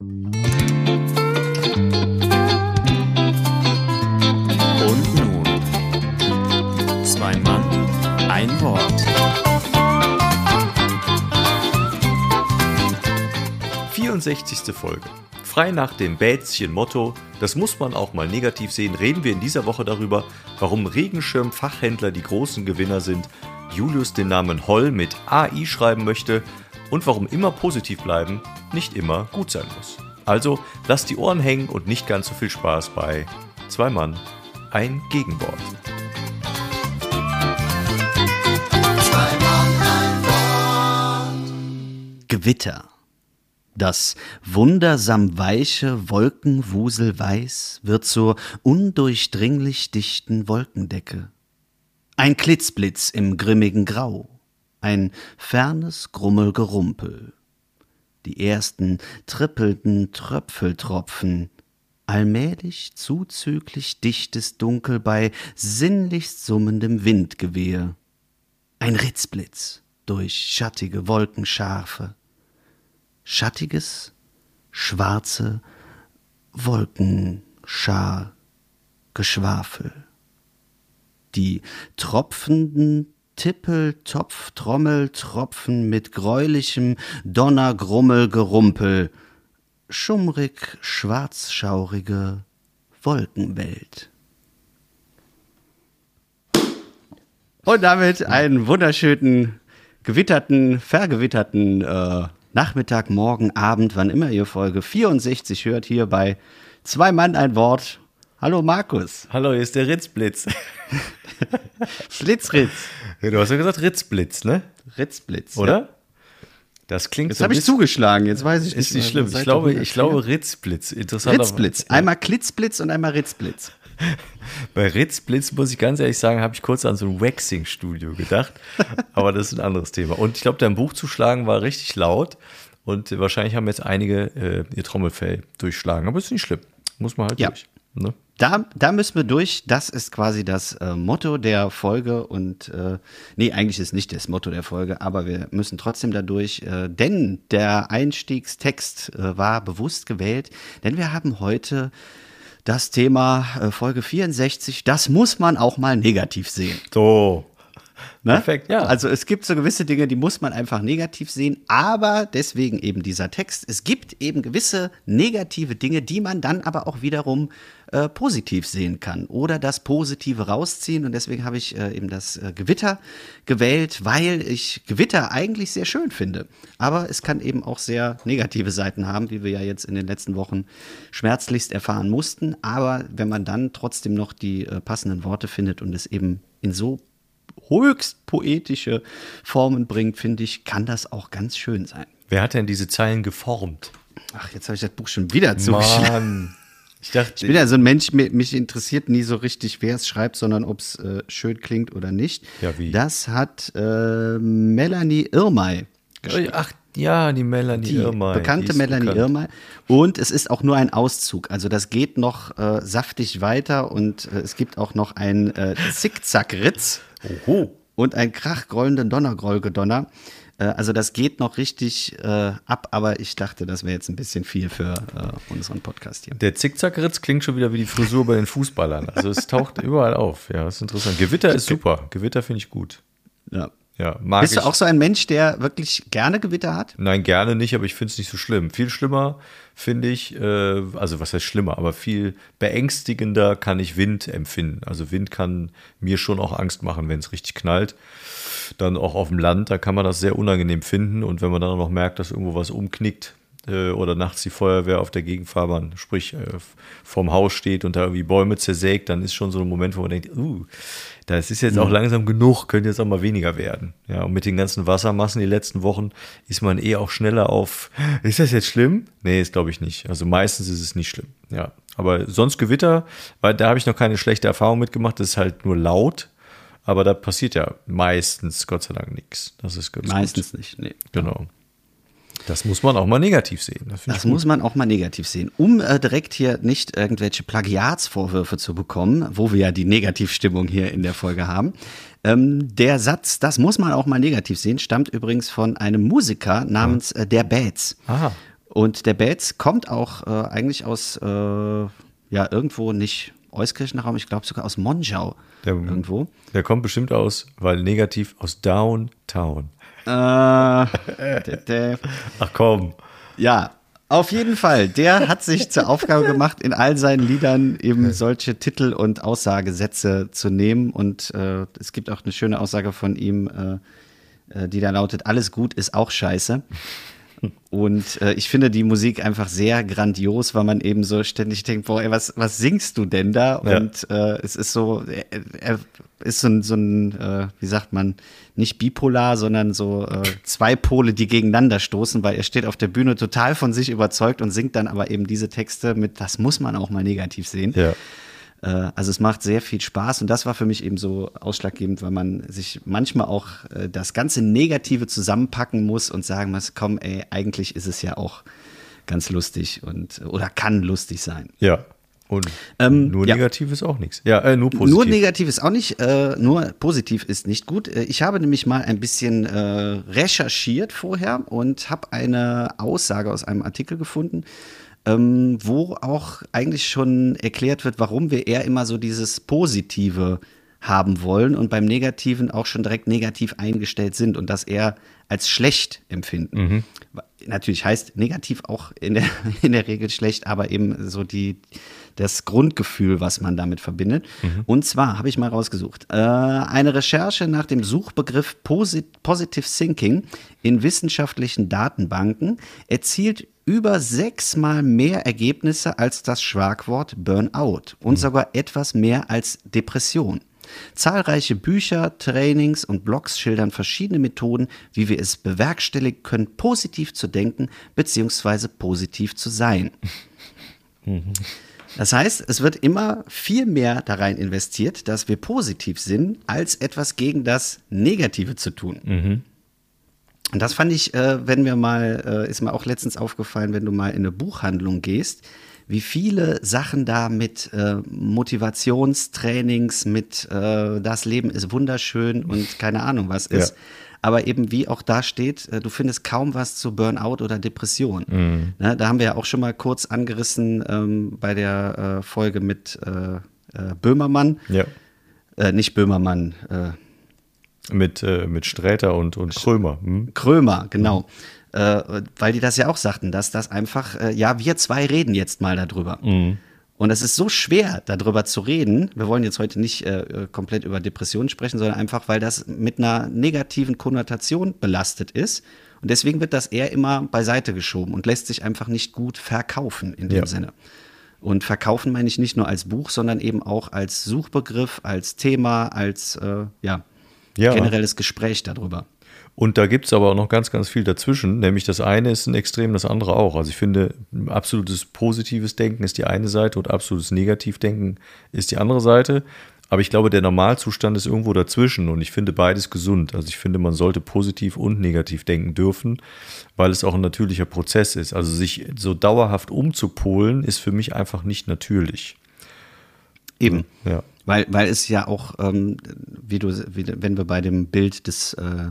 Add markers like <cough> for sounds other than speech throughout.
Und nun, zwei Mann, ein Wort. 64. Folge. Frei nach dem Bätzchen-Motto, das muss man auch mal negativ sehen, reden wir in dieser Woche darüber, warum Regenschirmfachhändler die großen Gewinner sind, Julius den Namen Holl mit AI schreiben möchte und warum immer positiv bleiben nicht immer gut sein muss. Also lasst die Ohren hängen und nicht ganz so viel Spaß bei Zwei Mann, ein Gegenwort. Gewitter. Das wundersam weiche Wolkenwuselweiß wird zur undurchdringlich dichten Wolkendecke. Ein Klitzblitz im grimmigen Grau, ein fernes Grummelgerumpel. Die ersten trippelnden Tröpfeltropfen, allmählich zuzüglich dichtes Dunkel bei sinnlichst summendem Windgewehr. Ein Ritzblitz durch schattige Wolkenscharfe. Schattiges, schwarze Wolkenschar, Geschwafel. Die tropfenden Tippel-Topf-Trommel-Tropfen mit gräulichem Donner-Grummel-Gerumpel, schummrig schwarzschaurige Wolkenwelt. Und damit einen wunderschönen, gewitterten, vergewitterten äh, Nachmittag, Morgen, Abend, wann immer ihr Folge 64 hört, hier bei Zwei Mann, ein Wort. Hallo Markus. Hallo, hier ist der Ritzblitz. <laughs> Schlitzritz. Du hast ja gesagt Ritzblitz, ne? Ritzblitz. Oder? Ja. Das klingt Jetzt habe ich zugeschlagen, jetzt weiß ich Ist nicht. nicht mehr. schlimm. Ich glaube, ich glaube 104. Ritzblitz. Interessant. Ritzblitz. Einmal Klitzblitz und einmal Ritzblitz. <laughs> Bei Ritzblitz muss ich ganz ehrlich sagen, habe ich kurz an so ein Waxing-Studio gedacht. <laughs> Aber das ist ein anderes Thema. Und ich glaube, dein Buch zu schlagen war richtig laut. Und wahrscheinlich haben jetzt einige äh, ihr Trommelfell durchschlagen. Aber ist nicht schlimm. Muss man halt Ja. durch. Ne? Da, da müssen wir durch. Das ist quasi das äh, Motto der Folge. Und äh, nee, eigentlich ist nicht das Motto der Folge, aber wir müssen trotzdem da durch. Äh, denn der Einstiegstext äh, war bewusst gewählt, denn wir haben heute das Thema äh, Folge 64. Das muss man auch mal negativ sehen. So. Ne? Perfekt, ja. Also es gibt so gewisse Dinge, die muss man einfach negativ sehen, aber deswegen eben dieser Text. Es gibt eben gewisse negative Dinge, die man dann aber auch wiederum äh, positiv sehen kann oder das Positive rausziehen. Und deswegen habe ich äh, eben das äh, Gewitter gewählt, weil ich Gewitter eigentlich sehr schön finde. Aber es kann eben auch sehr negative Seiten haben, wie wir ja jetzt in den letzten Wochen schmerzlichst erfahren mussten. Aber wenn man dann trotzdem noch die äh, passenden Worte findet und es eben in so höchst poetische Formen bringt, finde ich, kann das auch ganz schön sein. Wer hat denn diese Zeilen geformt? Ach, jetzt habe ich das Buch schon wieder zugeschlagen. Ich dachte, Ich bin ja so ein Mensch, mi- mich interessiert nie so richtig, wer es schreibt, sondern ob es äh, schön klingt oder nicht. Ja, wie? Das hat äh, Melanie Irmay geschrieben. ach ja, die Melanie Die Irmay. bekannte die Melanie bekannt. Irmay. Und es ist auch nur ein Auszug. Also das geht noch äh, saftig weiter und äh, es gibt auch noch ein äh, Zickzack-Ritz und ein krachgrollenden Donnergrollgedonner. Äh, also das geht noch richtig äh, ab, aber ich dachte, das wäre jetzt ein bisschen viel für äh, unseren Podcast hier. Der Zickzackritz klingt schon wieder wie die Frisur bei den Fußballern. Also es taucht überall auf. Ja, das ist interessant. Gewitter ist super. Gewitter finde ich gut. Ja. Ja, mag Bist ich. du auch so ein Mensch, der wirklich gerne Gewitter hat? Nein, gerne nicht, aber ich finde es nicht so schlimm. Viel schlimmer finde ich, äh, also was heißt schlimmer, aber viel beängstigender kann ich Wind empfinden. Also Wind kann mir schon auch Angst machen, wenn es richtig knallt. Dann auch auf dem Land, da kann man das sehr unangenehm finden. Und wenn man dann auch noch merkt, dass irgendwo was umknickt äh, oder nachts die Feuerwehr auf der Gegenfahrbahn, sprich äh, vorm Haus steht und da irgendwie Bäume zersägt, dann ist schon so ein Moment, wo man denkt, uh, das ist jetzt auch langsam genug, könnte jetzt auch mal weniger werden. Ja, und mit den ganzen Wassermassen die letzten Wochen ist man eh auch schneller auf, <laughs> ist das jetzt schlimm? Nee, ist glaube ich nicht. Also meistens ist es nicht schlimm. Ja, aber sonst Gewitter, weil da habe ich noch keine schlechte Erfahrung mitgemacht, das ist halt nur laut, aber da passiert ja meistens Gott sei Dank nichts. Das ist ganz Meistens gut. nicht. Nee. Genau. Das muss man auch mal negativ sehen. Das, Das muss man auch mal negativ sehen. Um äh, direkt hier nicht irgendwelche Plagiatsvorwürfe zu bekommen, wo wir ja die Negativstimmung hier in der Folge haben. Ähm, der Satz, das muss man auch mal negativ sehen, stammt übrigens von einem Musiker namens äh, Der Bats. Aha. Und der Bates kommt auch äh, eigentlich aus, äh, ja, irgendwo nicht Euskirchener Raum, ich glaube sogar aus Monschau. Der, irgendwo. Der kommt bestimmt aus, weil negativ aus Downtown. Äh, Ach komm. Ja, auf jeden Fall. Der hat sich zur Aufgabe gemacht, in all seinen Liedern eben solche Titel und Aussagesätze zu nehmen. Und äh, es gibt auch eine schöne Aussage von ihm, äh, äh, die da lautet: Alles gut ist auch scheiße. Und äh, ich finde die Musik einfach sehr grandios, weil man eben so ständig denkt, boah, ey, was, was singst du denn da? Ja. Und äh, es ist so, er, er ist so ein, so ein äh, wie sagt man, nicht bipolar, sondern so äh, zwei Pole, die gegeneinander stoßen, weil er steht auf der Bühne total von sich überzeugt und singt dann aber eben diese Texte mit, das muss man auch mal negativ sehen. Ja. Äh, Also es macht sehr viel Spaß und das war für mich eben so ausschlaggebend, weil man sich manchmal auch äh, das ganze Negative zusammenpacken muss und sagen muss, komm, ey, eigentlich ist es ja auch ganz lustig und oder kann lustig sein. Ja. Und Ähm, nur ja. negativ ist auch nichts. Ja, äh, nur positiv. Nur negativ ist auch nicht, äh, nur positiv ist nicht gut. Äh, Ich habe nämlich mal ein bisschen äh, recherchiert vorher und habe eine Aussage aus einem Artikel gefunden, ähm, wo auch eigentlich schon erklärt wird, warum wir eher immer so dieses Positive haben wollen und beim Negativen auch schon direkt negativ eingestellt sind und das eher als schlecht empfinden. Natürlich heißt negativ auch in der, <laughs> in der Regel schlecht, aber eben so die, das Grundgefühl, was man damit verbindet. Und zwar habe ich mal rausgesucht, äh, eine Recherche nach dem Suchbegriff Posit Positive Thinking in wissenschaftlichen Datenbanken erzielt über sechsmal mehr Ergebnisse als das Schlagwort Burnout und sogar etwas mehr als Depression. Zahlreiche Bücher, Trainings und Blogs schildern verschiedene Methoden, wie wir es bewerkstelligen können, positiv zu denken bzw. positiv zu sein. <laughs> Das heißt, es wird immer viel mehr da rein investiert, dass wir positiv sind, als etwas gegen das Negative zu tun. Und das fand ich, äh, wenn wir mal, äh, ist mir auch letztens aufgefallen, wenn du mal in eine Buchhandlung gehst, wie viele Sachen da mit äh, Motivationstrainings, mit äh, das Leben ist wunderschön und <laughs> keine Ahnung was ist. Ja. Aber eben wie auch da steht, äh, du findest kaum was zu Burnout oder Depression. Mhm. Ne, da haben wir ja auch schon mal kurz angerissen ähm, bei der äh, Folge mit äh, äh, Böhmermann. Ja. Äh, nicht Böhmermann, äh, Mit, äh, mit Sträter und, und Krömer. Hm? Krömer, genau. Äh, weil die das ja auch sagten, dass das einfach, äh, ja, wir zwei reden jetzt mal darüber. Und es ist so schwer, darüber zu reden. Wir wollen jetzt heute nicht äh, komplett über Depressionen sprechen, sondern einfach, weil das mit einer negativen Konnotation belastet ist. Und deswegen wird das eher immer beiseite geschoben und lässt sich einfach nicht gut verkaufen in dem Ja. Sinne. Und verkaufen meine ich nicht nur als Buch, sondern eben auch als Suchbegriff, als Thema, als äh, ja, Ja. generelles Gespräch darüber. Und da gibt es aber auch noch ganz, ganz viel dazwischen. Nämlich das eine ist ein Extrem, das andere auch. Also ich finde, absolutes positives Denken ist die eine Seite und absolutes Negativdenken ist die andere Seite. Aber ich glaube, der Normalzustand ist irgendwo dazwischen und ich finde beides gesund. Also ich finde, man sollte positiv und negativ denken dürfen, weil es auch ein natürlicher Prozess ist. Also sich so dauerhaft umzupolen, ist für mich einfach nicht natürlich. Eben. Ja. Weil, weil es ja auch, ähm, wie du, wie, wenn wir bei dem Bild des, äh,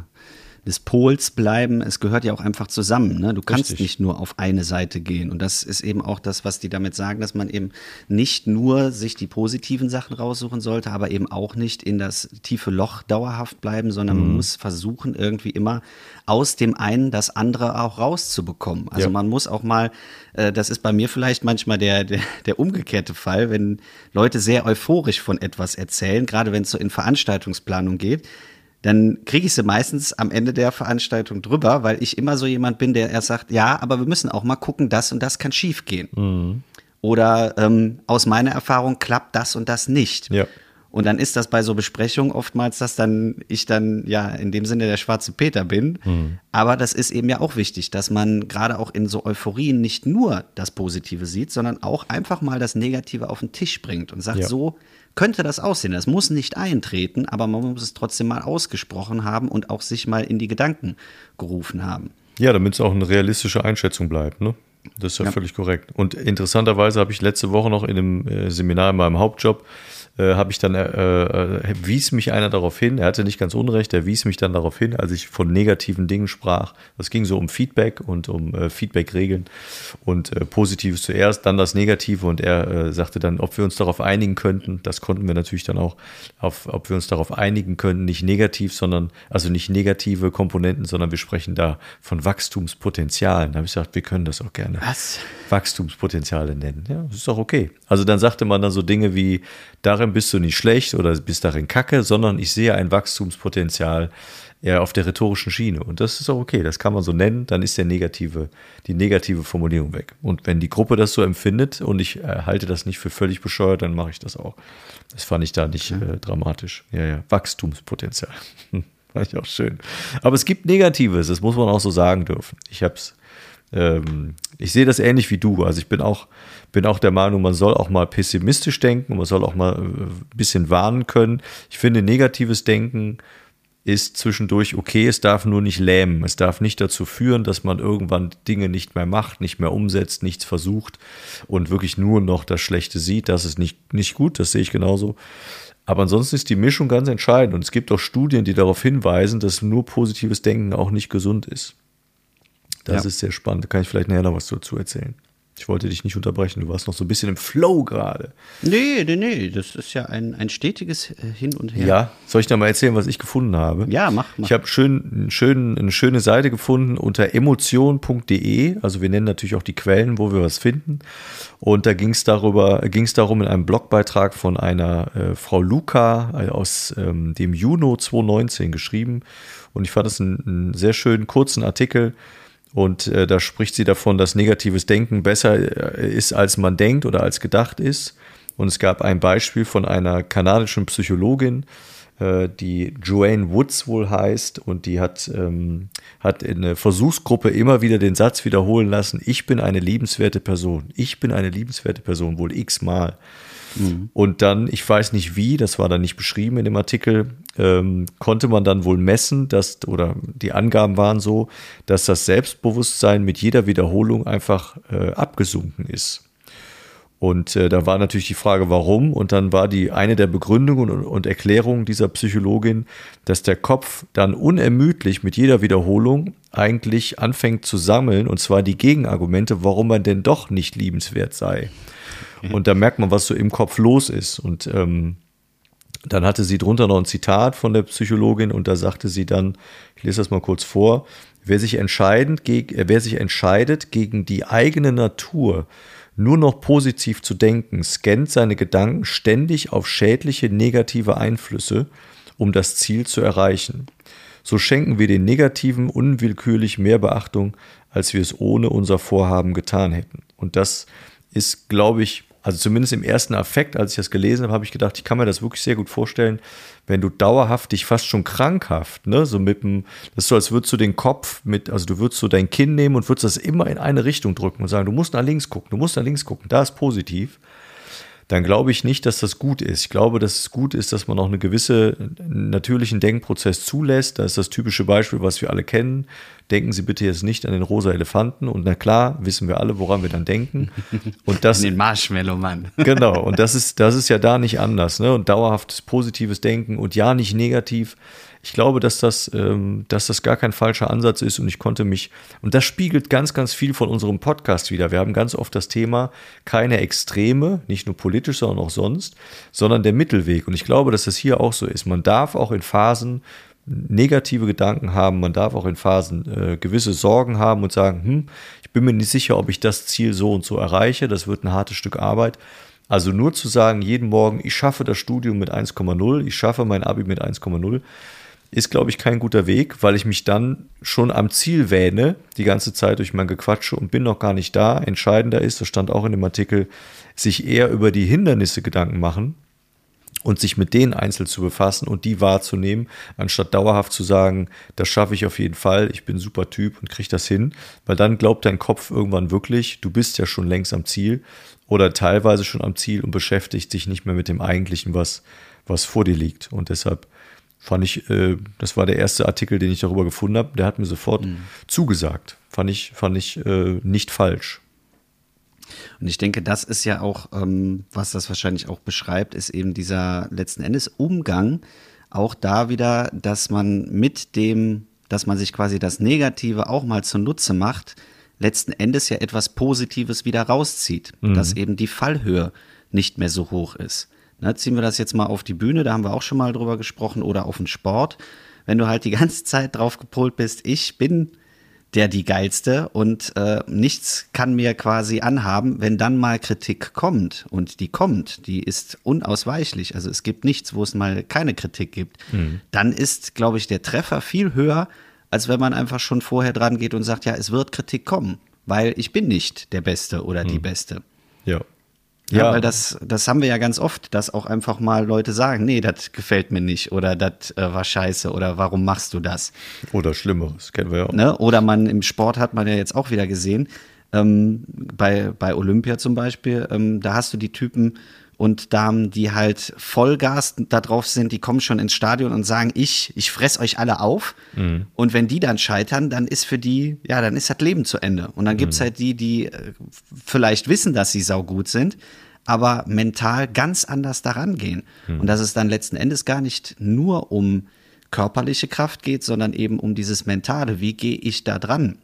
des Pols bleiben, es gehört ja auch einfach zusammen. Ne? Du kannst Richtig. nicht nur auf eine Seite gehen. Und das ist eben auch das, was die damit sagen, dass man eben nicht nur sich die positiven Sachen raussuchen sollte, aber eben auch nicht in das tiefe Loch dauerhaft bleiben, sondern man muss versuchen, irgendwie immer aus dem einen das andere auch rauszubekommen. Also Ja. man muss auch mal, äh, das ist bei mir vielleicht manchmal der, der, der umgekehrte Fall, wenn Leute sehr euphorisch von etwas erzählen, gerade wenn es so in Veranstaltungsplanung geht, dann kriege ich sie meistens am Ende der Veranstaltung drüber, weil ich immer so jemand bin, der erst sagt, ja, aber wir müssen auch mal gucken, das und das kann schief gehen. Oder ähm, aus meiner Erfahrung klappt das und das nicht. Ja. Und dann ist das bei so Besprechungen oftmals, dass dann ich dann ja in dem Sinne der schwarze Peter bin. Aber das ist eben ja auch wichtig, dass man gerade auch in so Euphorien nicht nur das Positive sieht, sondern auch einfach mal das Negative auf den Tisch bringt und sagt, Ja. so könnte das aussehen. Das muss nicht eintreten, aber man muss es trotzdem mal ausgesprochen haben und auch sich mal in die Gedanken gerufen haben. Ja, damit es auch eine realistische Einschätzung bleibt, ne? Das ist ja, ja, völlig korrekt. Und interessanterweise habe ich letzte Woche noch in einem äh, Seminar in meinem Hauptjob äh, habe ich dann, äh, äh, wies mich einer darauf hin, er hatte nicht ganz unrecht, er wies mich dann darauf hin, als ich von negativen Dingen sprach. Das ging so um Feedback und um äh, Feedback-Regeln und äh, Positives zuerst, dann das Negative und er äh, sagte dann, ob wir uns darauf einigen könnten, das konnten wir natürlich dann auch, auf, ob wir uns darauf einigen könnten, nicht negativ, sondern, also nicht negative Komponenten, sondern wir sprechen da von Wachstumspotenzialen. Da habe ich gesagt, wir können das auch gerne Was? Wachstumspotenziale nennen. Ja, das ist auch okay. Also dann sagte man dann so Dinge wie, darin bist du nicht schlecht oder bist darin kacke, sondern ich sehe ein Wachstumspotenzial eher auf der rhetorischen Schiene. Und das ist auch okay, das kann man so nennen, dann ist der negative, die negative Formulierung weg. Und wenn die Gruppe das so empfindet und ich äh, halte das nicht für völlig bescheuert, dann mache ich das auch. Das fand ich da nicht äh, dramatisch. Ja, ja, Wachstumspotenzial. <laughs> fand ich auch schön. Aber es gibt Negatives, das muss man auch so sagen dürfen. Ich habe es ähm, ich sehe das ähnlich wie du. Also ich bin auch, bin auch der Meinung, man soll auch mal pessimistisch denken, man soll auch mal ein äh, bisschen warnen können. Ich finde, negatives Denken ist zwischendurch okay, es darf nur nicht lähmen. Es darf nicht dazu führen, dass man irgendwann Dinge nicht mehr macht, nicht mehr umsetzt, nichts versucht und wirklich nur noch das Schlechte sieht. Das ist nicht, nicht gut, das sehe ich genauso. Aber ansonsten ist die Mischung ganz entscheidend. Und es gibt auch Studien, die darauf hinweisen, dass nur positives Denken auch nicht gesund ist. Das ja. ist sehr spannend. Da kann ich vielleicht nachher noch was dazu erzählen. Ich wollte dich nicht unterbrechen, du warst noch so ein bisschen im Flow gerade. Nee, nee, nee, das ist ja ein, ein stetiges äh, Hin und Her. Ja, soll ich dir mal erzählen, was ich gefunden habe? Ja, mach, mach. Ich habe schön, schön, eine schöne Seite gefunden unter emotion.de. Also wir nennen natürlich auch die Quellen, wo wir was finden. Und da ging es darüber, ging es darum in einem Blogbeitrag von einer äh, Frau Luca äh, aus ähm, dem Juni 2019 geschrieben. Und ich fand es einen, einen sehr schönen kurzen Artikel und äh, da spricht sie davon, dass negatives Denken besser äh, ist, als man denkt oder als gedacht ist. Und es gab ein Beispiel von einer kanadischen Psychologin, äh, die Joanne Woods wohl heißt. Und die hat, ähm, hat in der Versuchsgruppe immer wieder den Satz wiederholen lassen, ich bin eine liebenswerte Person. Ich bin eine liebenswerte Person, wohl x-mal. Mhm. Und dann, ich weiß nicht wie, das war dann nicht beschrieben in dem Artikel, ähm, konnte man dann wohl messen, dass, oder die Angaben waren so, dass das Selbstbewusstsein mit jeder Wiederholung einfach äh, abgesunken ist. Und äh, da war natürlich die Frage, warum. Und dann war die eine der Begründungen und, und Erklärungen dieser Psychologin, dass der Kopf dann unermüdlich mit jeder Wiederholung eigentlich anfängt zu sammeln, und zwar die Gegenargumente, warum man denn doch nicht liebenswert sei. Und da merkt man, was so im Kopf los ist. Und ähm, dann hatte sie drunter noch ein Zitat von der Psychologin und da sagte sie dann, ich lese das mal kurz vor, wer sich, entscheidend gegen, äh, wer sich entscheidet, gegen die eigene Natur nur noch positiv zu denken, scannt seine Gedanken ständig auf schädliche negative Einflüsse, um das Ziel zu erreichen. So schenken wir den Negativen unwillkürlich mehr Beachtung, als wir es ohne unser Vorhaben getan hätten. Und das ist, glaube ich, also zumindest im ersten Affekt, als ich das gelesen habe, habe ich gedacht, ich kann mir das wirklich sehr gut vorstellen, wenn du dauerhaft dich fast schon krankhaft, ne, so mit dem, das ist so, als würdest du den Kopf mit, also du würdest so dein Kinn nehmen und würdest das immer in eine Richtung drücken und sagen, du musst nach links gucken, du musst nach links gucken, da ist positiv dann glaube ich nicht, dass das gut ist. Ich glaube, dass es gut ist, dass man auch eine gewisse natürlichen Denkprozess zulässt. Da ist das typische Beispiel, was wir alle kennen. Denken Sie bitte jetzt nicht an den rosa Elefanten. Und na klar, wissen wir alle, woran wir dann denken. <laughs> Und das, an den Marshmallow-Mann. <laughs> genau. Und das ist, das ist ja da nicht anders. Ne? Und dauerhaftes positives Denken und ja nicht negativ ich glaube, dass das, ähm, dass das gar kein falscher Ansatz ist und ich konnte mich, und das spiegelt ganz, ganz viel von unserem Podcast wieder. Wir haben ganz oft das Thema keine Extreme, nicht nur politisch, sondern auch sonst, sondern der Mittelweg. Und ich glaube, dass das hier auch so ist. Man darf auch in Phasen negative Gedanken haben, man darf auch in Phasen äh, gewisse Sorgen haben und sagen, hm, ich bin mir nicht sicher, ob ich das Ziel so und so erreiche, das wird ein hartes Stück Arbeit. Also nur zu sagen, jeden Morgen, ich schaffe das Studium mit 1,0, ich schaffe mein Abi mit 1,0, ist, glaube ich, kein guter Weg, weil ich mich dann schon am Ziel wähne, die ganze Zeit durch mein Gequatsche und bin noch gar nicht da. Entscheidender ist, das stand auch in dem Artikel, sich eher über die Hindernisse Gedanken machen und sich mit denen einzeln zu befassen und die wahrzunehmen, anstatt dauerhaft zu sagen, das schaffe ich auf jeden Fall, ich bin super Typ und kriege das hin, weil dann glaubt dein Kopf irgendwann wirklich, du bist ja schon längst am Ziel oder teilweise schon am Ziel und beschäftigt sich nicht mehr mit dem eigentlichen, was, was vor dir liegt. Und deshalb fand ich, äh, das war der erste Artikel, den ich darüber gefunden habe, der hat mir sofort mhm. zugesagt. Fand ich, fand ich äh, nicht falsch. Und ich denke, das ist ja auch, ähm, was das wahrscheinlich auch beschreibt, ist eben dieser letzten Endes Umgang. Auch da wieder, dass man mit dem, dass man sich quasi das Negative auch mal zunutze macht, letzten Endes ja etwas Positives wieder rauszieht, mhm. dass eben die Fallhöhe nicht mehr so hoch ist. Ne, ziehen wir das jetzt mal auf die Bühne, da haben wir auch schon mal drüber gesprochen, oder auf den Sport. Wenn du halt die <laughs> ganze Zeit drauf gepolt bist, ich bin der die geilste und äh, nichts kann mir quasi anhaben, wenn dann mal Kritik kommt und die kommt, die ist unausweichlich. Also es gibt nichts, wo es mal keine Kritik gibt. Mhm. Dann ist, glaube ich, der Treffer viel höher, als wenn man einfach schon vorher dran geht und sagt, ja, es wird Kritik kommen, weil ich bin nicht der Beste oder mhm. die Beste. Ja. Ja, ja, weil das, das haben wir ja ganz oft, dass auch einfach mal Leute sagen, nee, das gefällt mir nicht oder das äh, war scheiße oder warum machst du das? Oder Schlimmeres, kennen wir ja auch. Ne? Oder man im Sport hat man ja jetzt auch wieder gesehen, ähm, bei, bei Olympia zum Beispiel, ähm, da hast du die Typen, und Damen, die halt Vollgas da drauf sind, die kommen schon ins Stadion und sagen, ich, ich fress euch alle auf. Mhm. Und wenn die dann scheitern, dann ist für die, ja, dann ist das Leben zu Ende. Und dann mhm. gibt's halt die, die äh, vielleicht wissen, dass sie saugut sind, aber mental ganz anders daran gehen. Mhm. Und dass es dann letzten Endes gar nicht nur um körperliche Kraft geht, sondern eben um dieses Mentale. Wie gehe ich da dran?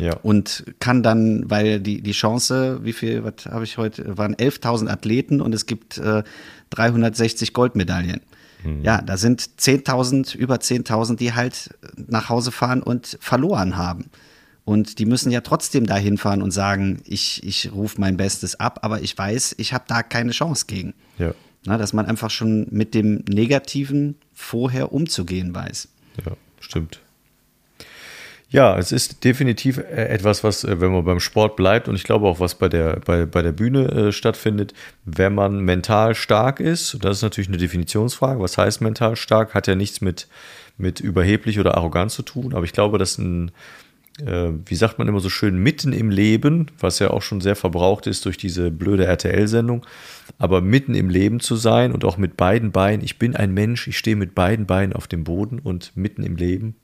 Ja. Und kann dann, weil die, die Chance, wie viel, was habe ich heute, waren 11.000 Athleten und es gibt äh, 360 Goldmedaillen. Mhm. Ja, da sind 10.000, über 10.000, die halt nach Hause fahren und verloren haben. Und die müssen ja trotzdem dahin fahren und sagen, ich, ich rufe mein Bestes ab, aber ich weiß, ich habe da keine Chance gegen. Ja. Na, dass man einfach schon mit dem Negativen vorher umzugehen weiß. Ja, stimmt. Ja, es ist definitiv äh, etwas, was, äh, wenn man beim Sport bleibt und ich glaube auch, was bei der, bei, bei der Bühne äh, stattfindet, wenn man mental stark ist, das ist natürlich eine Definitionsfrage, was heißt mental stark, hat ja nichts mit, mit überheblich oder arrogant zu tun, aber ich glaube, dass ein, wie sagt man immer so schön, mitten im Leben, was ja auch schon sehr verbraucht ist durch diese blöde RTL-Sendung, aber mitten im Leben zu sein und auch mit beiden Beinen, ich bin ein Mensch, ich stehe mit beiden Beinen auf dem Boden und mitten im Leben,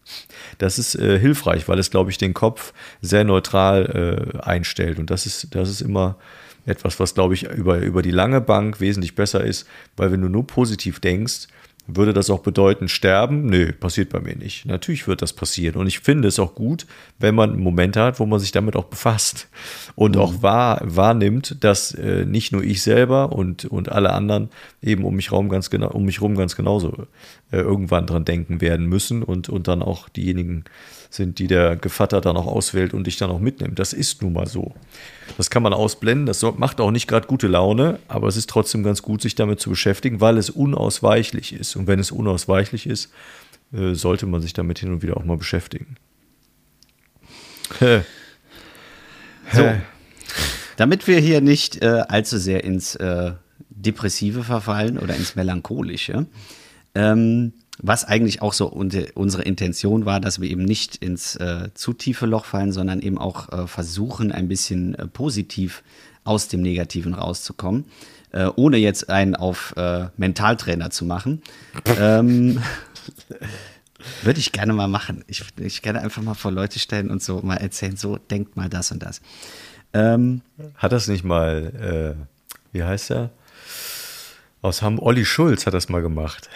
das ist äh, hilfreich, weil es, glaube ich, den Kopf sehr neutral äh, einstellt. Und das ist, das ist immer etwas, was, glaube ich, über, über die lange Bank wesentlich besser ist, weil wenn du nur positiv denkst, würde das auch bedeuten, sterben? Nö, passiert bei mir nicht. Natürlich wird das passieren. Und ich finde es auch gut, wenn man Momente hat, wo man sich damit auch befasst und mhm. auch wahr, wahrnimmt, dass äh, nicht nur ich selber und, und alle anderen eben um mich, ganz genau, um mich rum ganz genauso äh, irgendwann dran denken werden müssen und, und dann auch diejenigen sind, die der Gevatter dann auch auswählt und dich dann auch mitnimmt. Das ist nun mal so. Das kann man ausblenden, das macht auch nicht gerade gute Laune, aber es ist trotzdem ganz gut, sich damit zu beschäftigen, weil es unausweichlich ist. Und wenn es unausweichlich ist, äh, sollte man sich damit hin und wieder auch mal beschäftigen. so, damit wir hier nicht äh, allzu sehr ins äh, Depressive verfallen oder ins Melancholische, ähm, was eigentlich auch so unsere Intention war, dass wir eben nicht ins äh, zu tiefe Loch fallen, sondern eben auch äh, versuchen, ein bisschen äh, positiv aus dem Negativen rauszukommen, äh, ohne jetzt einen auf äh, Mentaltrainer zu machen. ähm, würde ich gerne mal machen. Ich, ich gerne einfach mal vor Leute stellen und so mal erzählen, so denkt mal das und das. Ähm, hat das nicht mal, äh, wie heißt er? Aus Hamburg, Olli Schulz hat das mal gemacht.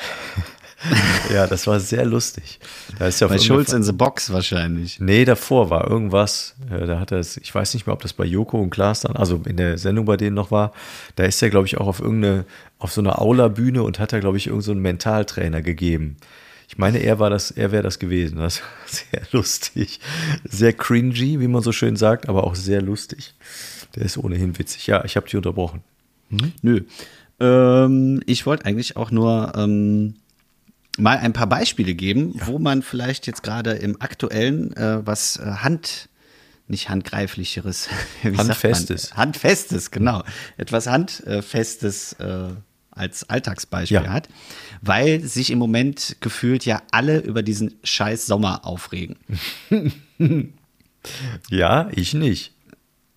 <laughs> ja, das war sehr lustig. Da ist ja bei Schulz in the Box wahrscheinlich. Nee, davor war irgendwas. Da hat er es, ich weiß nicht mehr, ob das bei Joko und Klaas dann, also in der Sendung bei denen noch war. Da ist er, glaube ich, auch auf irgendeine, auf so einer Aula-Bühne und hat da, glaube ich, irgendeinen so Mentaltrainer gegeben. Ich meine, er war das, er wäre das gewesen. Das war <laughs> sehr lustig. Sehr cringy, wie man so schön sagt, aber auch sehr lustig. Der ist ohnehin witzig. Ja, ich habe dich unterbrochen. Hm? Nö. Ähm, ich wollte eigentlich auch nur ähm, mal ein paar Beispiele geben, ja. wo man vielleicht jetzt gerade im aktuellen äh, was äh, Hand nicht handgreiflicheres, <laughs> handfestes, handfestes, genau, etwas handfestes äh, als Alltagsbeispiel ja. hat, weil sich im Moment gefühlt ja alle über diesen scheiß Sommer aufregen. <laughs> ja, ich nicht.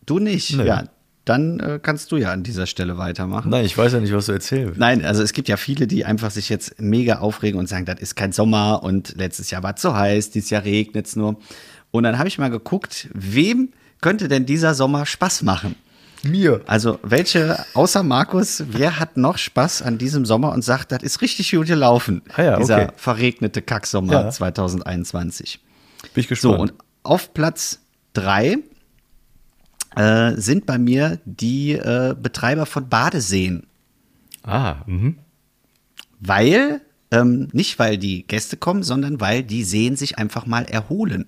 Du nicht, nee. ja dann äh, kannst du ja an dieser Stelle weitermachen. Nein, ich weiß ja nicht, was du erzählst. Nein, also es gibt ja viele, die einfach sich jetzt mega aufregen und sagen, das ist kein Sommer und letztes Jahr war es zu heiß, dieses Jahr regnet es nur. Und dann habe ich mal geguckt, wem könnte denn dieser Sommer Spaß machen? Mir. Also, welche, außer Markus, wer hat noch Spaß an diesem Sommer und sagt, das ist richtig gut gelaufen? Ah ja, Dieser okay. verregnete Kacksommer Ja. 2021. Bin ich So, gespannt. und auf Platz drei äh, sind bei mir die äh, Betreiber von Badeseen. ah, mhm. Weil, ähm, nicht weil die Gäste kommen, sondern weil die Seen sich einfach mal erholen.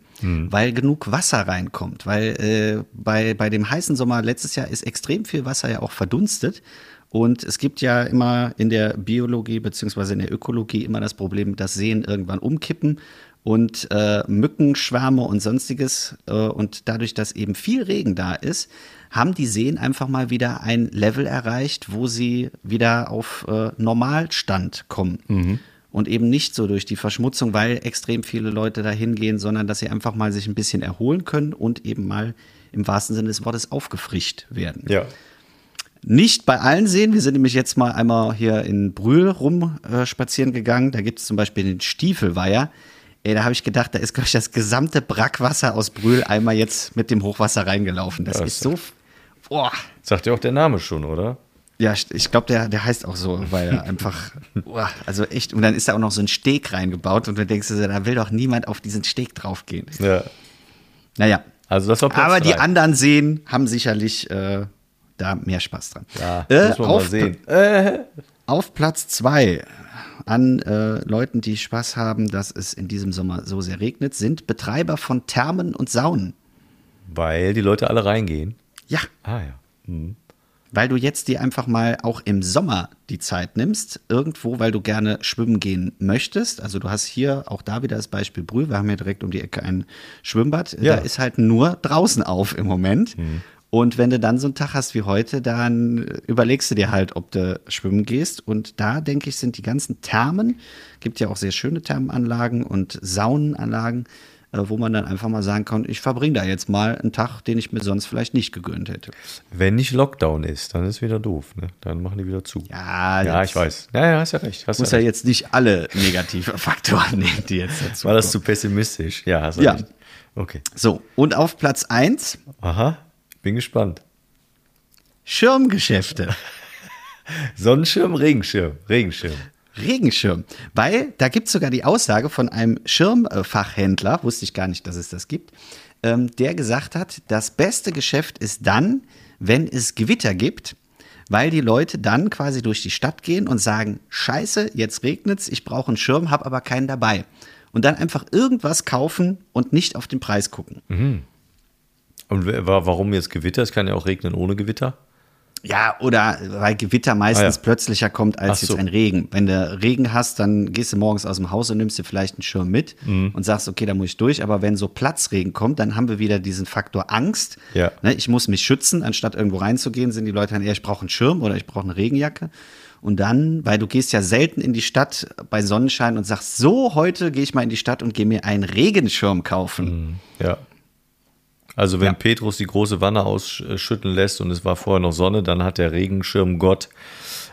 Weil genug Wasser reinkommt. Weil äh, bei, bei dem heißen Sommer letztes Jahr ist extrem viel Wasser ja auch verdunstet. Und es gibt ja immer in der Biologie beziehungsweise in der Ökologie immer das Problem, dass Seen irgendwann umkippen und äh, Mückenschwärme und sonstiges. Äh, und dadurch, dass eben viel Regen da ist, haben die Seen einfach mal wieder ein Level erreicht, wo sie wieder auf äh, Normalstand kommen. Und eben nicht so durch die Verschmutzung, weil extrem viele Leute da hingehen, sondern dass sie einfach mal sich ein bisschen erholen können und eben mal im wahrsten Sinne des Wortes aufgefrischt werden. Ja. Nicht bei allen Seen. Wir sind nämlich jetzt mal einmal hier in Brühl rum äh, spazieren gegangen. Da gibt es zum Beispiel den Stiefelweiher. Ey, da habe ich gedacht, da ist, glaube ich, das gesamte Brackwasser aus Brühl einmal jetzt mit dem Hochwasser reingelaufen. Das Ja, ist ist so. Boah. Sagt ja auch der Name schon, oder? Ja, ich glaube, der, der heißt auch so, weil er <laughs> einfach, boah, also echt, und dann ist da auch noch so ein Steg reingebaut und du denkst, dir so, da will doch niemand auf diesen Steg draufgehen. Ja. Naja, Also das war Platz aber die drei. anderen Seen haben sicherlich äh, da mehr Spaß dran. Ja, Äh, muss man auf, mal sehen. Äh, Auf Platz zwei an äh, Leuten, die Spaß haben, dass es in diesem Sommer so sehr regnet, sind Betreiber von Thermen und Saunen. weil die Leute alle reingehen. Ja, Ah ja. Mhm. weil du jetzt dir einfach mal auch im Sommer die Zeit nimmst, irgendwo, weil du gerne schwimmen gehen möchtest. Also du hast hier auch da wieder das Beispiel Brühl. Wir haben hier direkt um die Ecke ein Schwimmbad. Ja. Da ist halt nur draußen auf im Moment. Und wenn du dann so einen Tag hast wie heute, dann überlegst du dir halt, ob du schwimmen gehst. Und da, denke ich, sind die ganzen Thermen, gibt ja auch sehr schöne Thermenanlagen und Saunenanlagen, äh, wo man dann einfach mal sagen kann, ich verbringe da jetzt mal einen Tag, den ich mir sonst vielleicht nicht gegönnt hätte. Wenn nicht Lockdown ist, dann ist wieder doof. Ne? Dann machen die wieder zu. Ja, ja ich weiß. Ja, ja, hast ja recht. Hast muss ja ja jetzt nicht alle negative <laughs> Faktoren nehmen, die jetzt dazu War das zu pessimistisch? Ja, hast du Ja. recht. Okay. So, und auf Platz 1 Aha, bin gespannt. Schirmgeschäfte. <laughs> Sonnenschirm, Regenschirm, Regenschirm. Regenschirm. Weil da gibt es sogar die Aussage von einem Schirmfachhändler, wusste ich gar nicht, dass es das gibt, ähm, der gesagt hat, das beste Geschäft ist dann, wenn es Gewitter gibt, weil die Leute dann quasi durch die Stadt gehen und sagen, scheiße, jetzt regnet's, ich brauche einen Schirm, habe aber keinen dabei. Und dann einfach irgendwas kaufen und nicht auf den Preis gucken. Und warum jetzt Gewitter? Es kann ja auch regnen ohne Gewitter. Ja, oder weil Gewitter meistens Ah, ja. plötzlicher kommt als so. jetzt ein Regen. Wenn du Regen hast, dann gehst du morgens aus dem Haus und nimmst dir vielleicht einen Schirm mit Mhm. und sagst, okay, da muss ich durch. Aber wenn so Platzregen kommt, dann haben wir wieder diesen Faktor Angst. Ja. Ne, ich muss mich schützen, anstatt irgendwo reinzugehen, sind die Leute dann eher, ich brauche einen Schirm oder ich brauche eine Regenjacke. Und dann, weil du gehst ja selten in die Stadt bei Sonnenschein und sagst, so, heute gehe ich mal in die Stadt und gehe mir einen Regenschirm kaufen. Ja. Also wenn Ja. Petrus die große Wanne ausschütteln lässt und es war vorher noch Sonne, dann hat der Regenschirmgott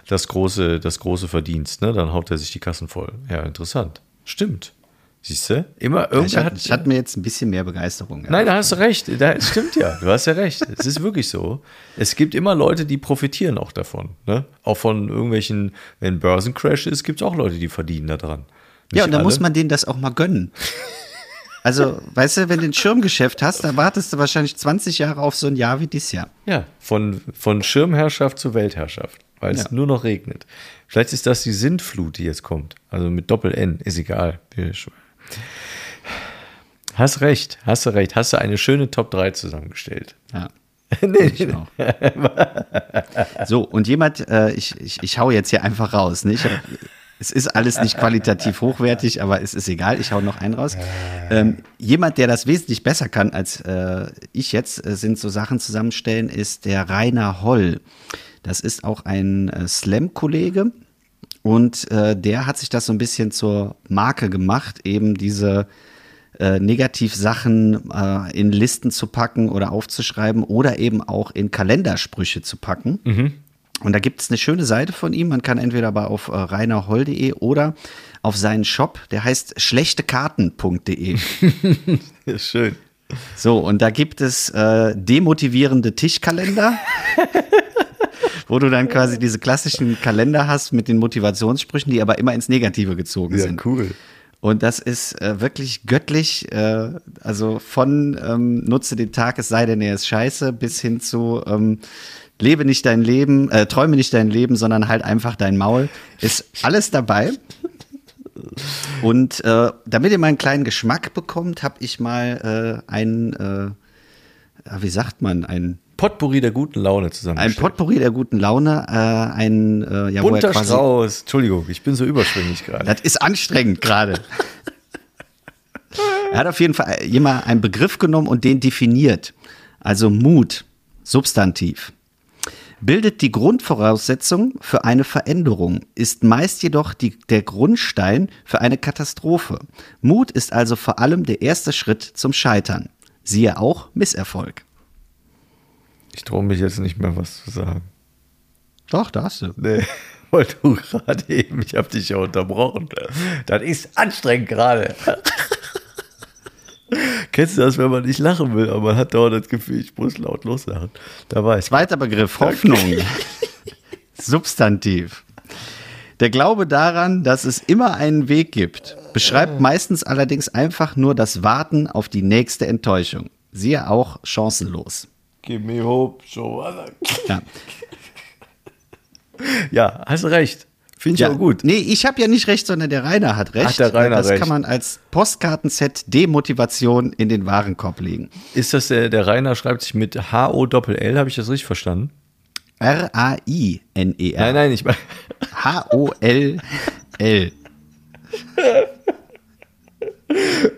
das große, das große Verdienst. Ne? Dann haut er sich die Kassen voll. Ja, interessant. Stimmt. Siehst du? Immer Ich, irgendwer hat, hat. ich hatte mir jetzt ein bisschen mehr Begeisterung. Ja. Nein, da hast du recht. Da, stimmt ja. Du hast ja recht. Es ist wirklich so. Es gibt immer Leute, die profitieren auch davon. Ne? Auch von irgendwelchen, wenn Börsencrash ist, gibt es auch Leute, die verdienen daran. Ja, Nicht und da muss man denen das auch mal gönnen. Also, weißt du, wenn du ein Schirmgeschäft hast, da wartest du wahrscheinlich 20 Jahre auf so ein Jahr wie dieses Jahr. Ja, von, von Schirmherrschaft zu Weltherrschaft, weil es Ja. nur noch regnet. Vielleicht ist das die Sintflut, die jetzt kommt. Also mit Doppel-N, ist egal. Hast recht, hast du recht. Hast du eine schöne Top 3 zusammengestellt. Ja. <laughs> nee, Ich auch. so, und jemand, äh, ich, ich, ich hau jetzt hier einfach raus. Ne? Ich hab, es ist alles nicht qualitativ hochwertig, aber es ist egal, ich hau noch einen raus. Ähm, jemand, der das wesentlich besser kann als äh, ich jetzt, äh, sind so Sachen zusammenstellen, ist der Rainer Holl. Das ist auch ein äh, Slam-Kollege. Und äh, der hat sich das so ein bisschen zur Marke gemacht, eben diese äh, Negativsachen äh, in Listen zu packen oder aufzuschreiben oder eben auch in Kalendersprüche zu packen. Und da gibt es eine schöne Seite von ihm. Man kann entweder aber auf äh, reinerholl.de oder auf seinen Shop, der heißt schlechtekarten.de. <laughs> schön. So, und da gibt es äh, demotivierende Tischkalender, <laughs> wo du dann quasi diese klassischen Kalender hast mit den Motivationssprüchen, die aber immer ins Negative gezogen sind. cool. Und das ist äh, wirklich göttlich, äh, also von ähm, nutze den Tag, es sei denn, er ist scheiße, bis hin zu ähm, lebe nicht dein Leben, äh, träume nicht dein Leben, sondern halt einfach dein Maul. Ist alles dabei. Und äh, damit ihr mal einen kleinen Geschmack bekommt, habe ich mal äh, ein, äh, wie sagt man, ein Potpourri der guten Laune zusammen. ein Potpourri der guten Laune, äh, ein äh, ja, er Bunter quasi, Strauß. Entschuldigung, ich bin so überschwänglich gerade. Das ist anstrengend gerade. er hat auf jeden Fall jemand einen Begriff genommen und den definiert. Also Mut, Substantiv. Bildet die Grundvoraussetzung für eine Veränderung, ist meist jedoch die, der Grundstein für eine Katastrophe. Mut ist also vor allem der erste Schritt zum Scheitern. Siehe auch Misserfolg. Ich traue mich jetzt nicht mehr, was zu sagen. Doch, da hast du. Nee, <laughs> weil du gerade eben, ich habe dich ja unterbrochen. Das ist anstrengend gerade. Kennst du das, wenn man nicht lachen will, aber man hat dauernd das Gefühl, ich muss laut loslachen. Da war ich. Zweiter Begriff, Hoffnung. Substantiv. Der Glaube daran, dass es immer einen Weg gibt, beschreibt meistens allerdings einfach nur das Warten auf die nächste Enttäuschung. Siehe auch chancenlos. Give me hope, so. Ja. Ja, hast du recht. Finde ich Ja, auch gut. Nee, ich habe ja nicht recht, sondern der Rainer hat recht. Ach, der Rainer das recht. kann man als Postkartenset Demotivation in den Warenkorb legen. Ist das der, der Rainer schreibt sich mit H-O-Doppel-L, habe ich das richtig verstanden? R-A-I-N-E-R. Nein, nein, ich meine. <laughs> H-O-L-L.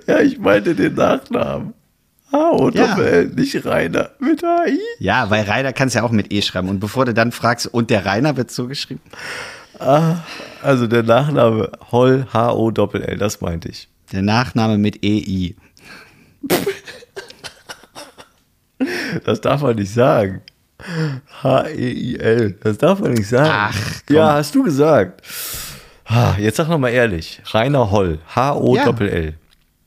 Ja, ich meinte den Nachnamen. H-O-Doppel-L, nicht Rainer. Mit H-I. Ja, weil Rainer kannst ja auch mit E schreiben. Und bevor du dann fragst, und der Rainer wird so geschrieben? Also der Nachname Holl, H-O-Doppel-L, das meinte ich. Der Nachname mit EI. Das darf man nicht sagen. H-E-I-L. Das darf man nicht sagen. Ach, komm. Ja, hast du gesagt. Ah, Jetzt sag noch mal ehrlich. Rainer Holl. H-O-Doppel-L.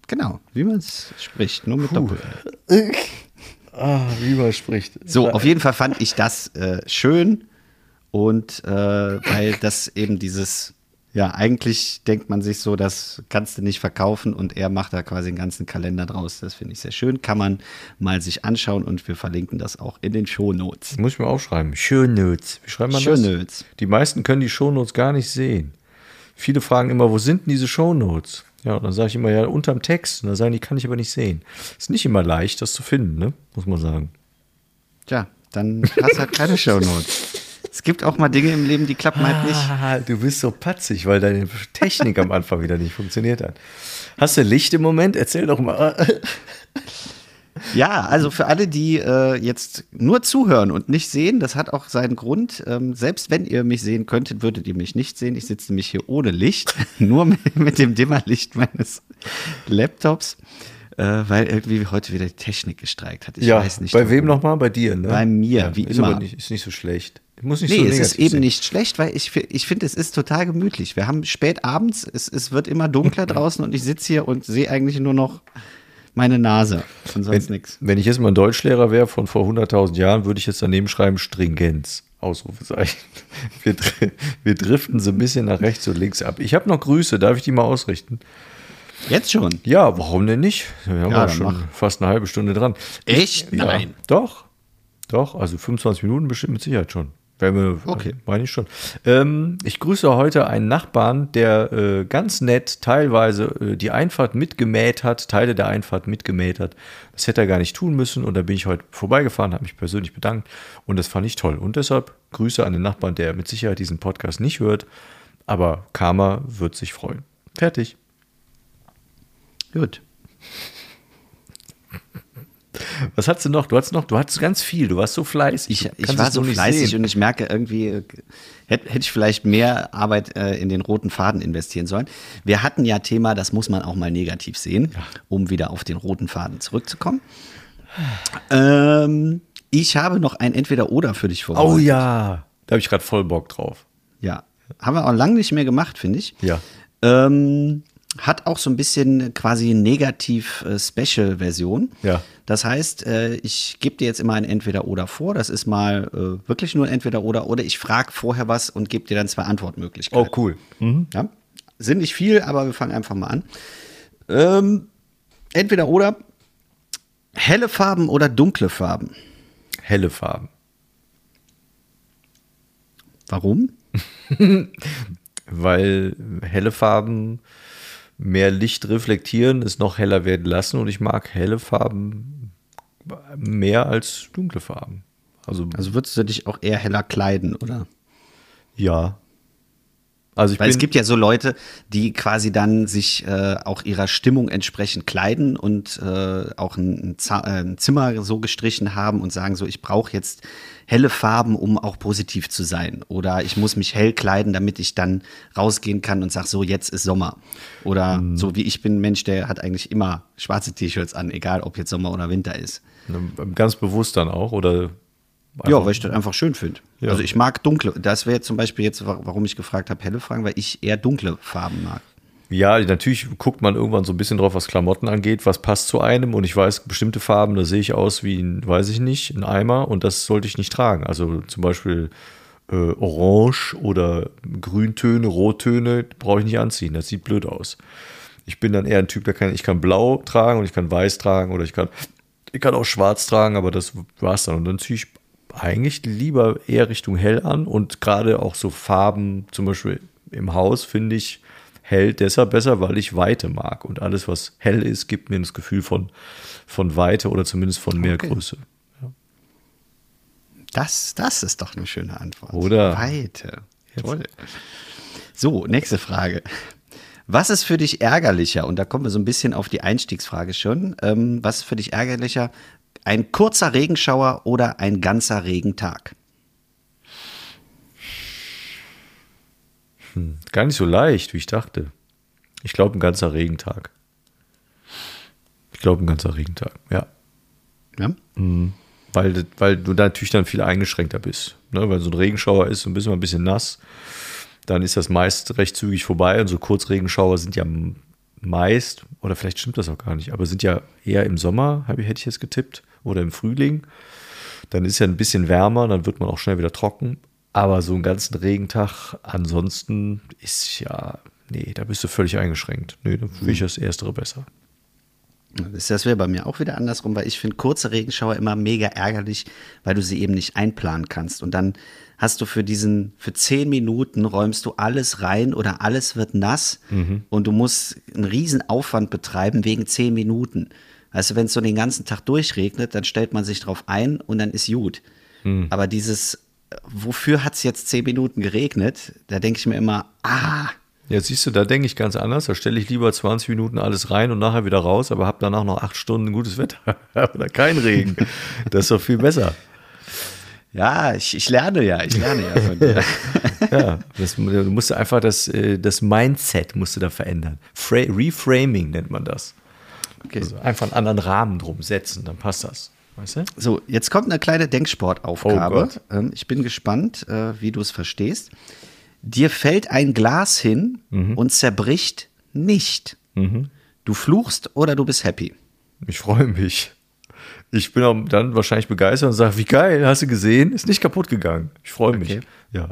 Genau, wie man es spricht, nur mit Doppel. Ah, wie man spricht. So, auf jeden Fall fand ich das äh, schön und äh, weil das eben dieses, ja, eigentlich denkt man sich so, das kannst du nicht verkaufen und er macht da quasi einen ganzen Kalender draus. Das finde ich sehr schön, kann man mal sich anschauen und wir verlinken das auch in den Shownotes. Muss ich mir aufschreiben. Shownotes. Wie schreibt man das? Shownotes. Die meisten können die Shownotes gar nicht sehen. Viele fragen immer, wo sind denn diese Shownotes? Ja, und dann sage ich immer, ja, unterm Text. Und dann sagen die, kann ich aber nicht sehen. Ist nicht immer leicht, das zu finden, ne? Muss man sagen. Tja, dann hast du halt keine Shownotes. <laughs> Es gibt auch mal Dinge im Leben, die klappen halt nicht. Ah, du bist so patzig, weil deine Technik am Anfang wieder nicht funktioniert hat. Hast du Licht im Moment? Erzähl doch mal. Ja, also für alle, die äh, jetzt nur zuhören und nicht sehen, das hat auch seinen Grund. Ähm, selbst wenn ihr mich sehen könntet, würdet ihr mich nicht sehen. Ich sitze nämlich hier ohne Licht, <laughs> nur mit, mit dem Dimmerlicht meines Laptops, äh, weil irgendwie heute wieder die Technik gestreikt hat. Ich ja, weiß nicht. bei wem nochmal? Bei dir, ne? Bei mir, ja, wie ist immer. Aber nicht, ist nicht so schlecht. Muss nicht Nee, so es ist eben sein. nicht schlecht, weil ich, ich finde, es ist total gemütlich. Wir haben spät abends, es, es wird immer dunkler <laughs> draußen und ich sitze hier und sehe eigentlich nur noch meine Nase und sonst nichts. wenn ich jetzt mal ein Deutschlehrer wäre von vor 100.000 Jahren, würde ich jetzt daneben schreiben Stringenz. Ausrufezeichen. <laughs> Wir, wir driften so ein bisschen nach rechts und links ab. Ich habe noch Grüße, darf ich die mal ausrichten? Jetzt schon. Ja, warum denn nicht? Wir haben Ja, schon mach. fast eine halbe Stunde dran. Echt? Ja, Nein. Doch. Doch, also 25 Minuten bestimmt mit Sicherheit schon. Okay. äh, meine ich schon. Ähm, ich grüße heute einen Nachbarn, der äh, ganz nett teilweise äh, die Einfahrt mitgemäht hat, Teile der Einfahrt mitgemäht hat. Das hätte er gar nicht tun müssen und da bin ich heute vorbeigefahren, habe mich persönlich bedankt und das fand ich toll. Und deshalb Grüße an den Nachbarn, der mit Sicherheit diesen Podcast nicht hört, aber Karma wird sich freuen. Fertig. Gut. Was hast du noch? Du hast noch, du hattest ganz viel. Du warst so fleißig. Ich, ich war so fleißig sehen. und ich merke irgendwie, äh, hätte hätte ich vielleicht mehr Arbeit äh, in den roten Faden investieren sollen. Wir hatten ja Thema, das muss man auch mal negativ sehen, um wieder auf den roten Faden zurückzukommen. Ähm, ich habe noch ein Entweder-Oder für dich Oh vorbereitet. ja, da habe ich gerade voll Bock drauf. Ja, haben wir auch lange nicht mehr gemacht, finde ich. Ja. Ähm, hat auch so ein bisschen quasi Negativ-Special-Version. Ja. Das heißt, äh, ich gebe dir jetzt immer ein Entweder-Oder vor. Das ist mal äh, wirklich nur ein Entweder-Oder. Oder ich frage vorher was und gebe dir dann zwei Antwortmöglichkeiten. Oh, cool. Ja? Sind nicht viel, aber wir fangen einfach mal an. Ähm, entweder oder helle Farben oder dunkle Farben. Helle Farben. Warum? <laughs> Weil helle Farben mehr Licht reflektieren, es noch heller werden lassen und ich mag helle Farben mehr als dunkle Farben. Also, Also würdest du dich auch eher heller kleiden, oder? ja. Also Weil es gibt ja so Leute, die quasi dann sich äh, auch ihrer Stimmung entsprechend kleiden und äh, auch ein, äh, ein Zimmer so gestrichen haben und sagen so, ich brauche jetzt helle Farben, um auch positiv zu sein. Oder ich muss mich hell kleiden, damit ich dann rausgehen kann und sage, so, jetzt ist Sommer. Oder so wie ich bin ein Mensch, der hat eigentlich immer schwarze T-Shirts an, egal ob jetzt Sommer oder Winter ist. ganz bewusst dann auch oder Ja, einfach- weil ich das einfach schön finde. Ja. Also ich mag dunkle. Das wäre zum Beispiel jetzt, wa- warum ich gefragt habe, helle Farben, weil ich eher dunkle Farben mag. Ja, natürlich guckt man irgendwann so ein bisschen drauf, was Klamotten angeht, was passt zu einem. Und ich weiß, bestimmte Farben, da sehe ich aus wie ein, weiß ich nicht, ein Eimer und das sollte ich nicht tragen. Also zum Beispiel äh, Orange oder Grüntöne, Rottöne brauche ich nicht anziehen. Das sieht blöd aus. Ich bin dann eher ein Typ, der kann, ich kann blau tragen und ich kann weiß tragen oder ich kann, ich kann auch schwarz tragen, aber das war's dann. Und dann ziehe ich eigentlich lieber eher Richtung hell an und gerade auch so Farben, zum Beispiel im Haus, finde ich hell deshalb besser, weil ich Weite mag. Und alles, was hell ist, gibt mir das Gefühl von, von Weite oder zumindest von mehr Okay. Größe. Das, das ist doch eine schöne Antwort. Oder? Weite. Toll. So, nächste Frage. Was ist für dich ärgerlicher? Und da kommen wir so ein bisschen auf die Einstiegsfrage schon. Ähm, was ist für dich ärgerlicher? Ein kurzer Regenschauer oder ein ganzer Regentag? Gar nicht so leicht, wie ich dachte. Ich glaube, ein ganzer Regentag. Ich glaube, ein ganzer Regentag, ja. Ja? Weil, weil du da natürlich dann viel eingeschränkter bist. Ne? Weil so ein Regenschauer ist, so ein bisschen, ein bisschen nass, dann ist das meist recht zügig vorbei. Und so Kurzregenschauer sind ja meist, oder vielleicht stimmt das auch gar nicht, aber sind ja eher im Sommer, hab hätte ich jetzt getippt, oder im Frühling. Dann ist ja ein bisschen wärmer, dann wird man auch schnell wieder trocken. Aber so einen ganzen Regentag ansonsten ist ja, nee, da bist du völlig eingeschränkt. Nee, dann finde ich das Erstere besser. Das, das wäre bei mir auch wieder andersrum, weil ich finde kurze Regenschauer immer mega ärgerlich, weil du sie eben nicht einplanen kannst. Und dann hast du für diesen, für zehn Minuten räumst du alles rein oder alles wird nass und du musst einen riesen Aufwand betreiben wegen zehn Minuten. Du, wenn es so den ganzen Tag durchregnet, dann stellt man sich drauf ein und dann ist gut. Aber dieses, äh, wofür hat es jetzt zehn Minuten geregnet? Da denke ich mir immer, ah, Ja, siehst du, da denke ich ganz anders. Da stelle ich lieber 20 Minuten alles rein und nachher wieder raus, aber habe danach noch acht Stunden gutes Wetter <laughs> oder kein Regen. Das ist doch viel besser. ja, ich, ich lerne ja, ich lerne ja von dir. <laughs> Ja, das, du musst einfach das, äh, das Mindset musst du da verändern. Fra Reframing nennt man das. Okay. Also einfach einen anderen Rahmen drum setzen, dann passt das. Weißt du? So, jetzt kommt eine kleine Denksportaufgabe. Oh ähm, ich bin gespannt, äh, wie du es verstehst. Dir fällt ein Glas hin Mhm. und zerbricht nicht. Du fluchst oder du bist happy. Ich freue mich. Ich bin dann wahrscheinlich begeistert und sage, wie geil, hast du gesehen? Ist nicht kaputt gegangen. Ich freue mich. Okay. Ja.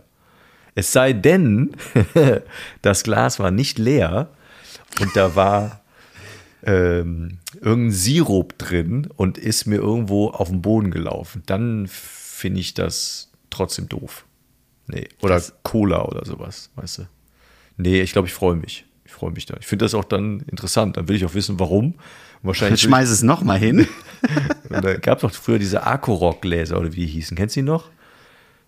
Es sei denn, <laughs> das Glas war nicht leer und da war ähm, irgendein Sirup drin und ist mir irgendwo auf den Boden gelaufen. Dann finde ich das trotzdem doof. Nee. Oder Cola oder sowas, weißt du. Nee, ich glaube, ich freue mich. Ich freue mich da. Ich finde das auch dann interessant. Dann will ich auch wissen, warum. Wahrscheinlich ich- Schmeiß es nochmal hin. <laughs> da gab es doch früher diese Akku-Rock-Gläser oder wie die hießen. Kennst du die noch?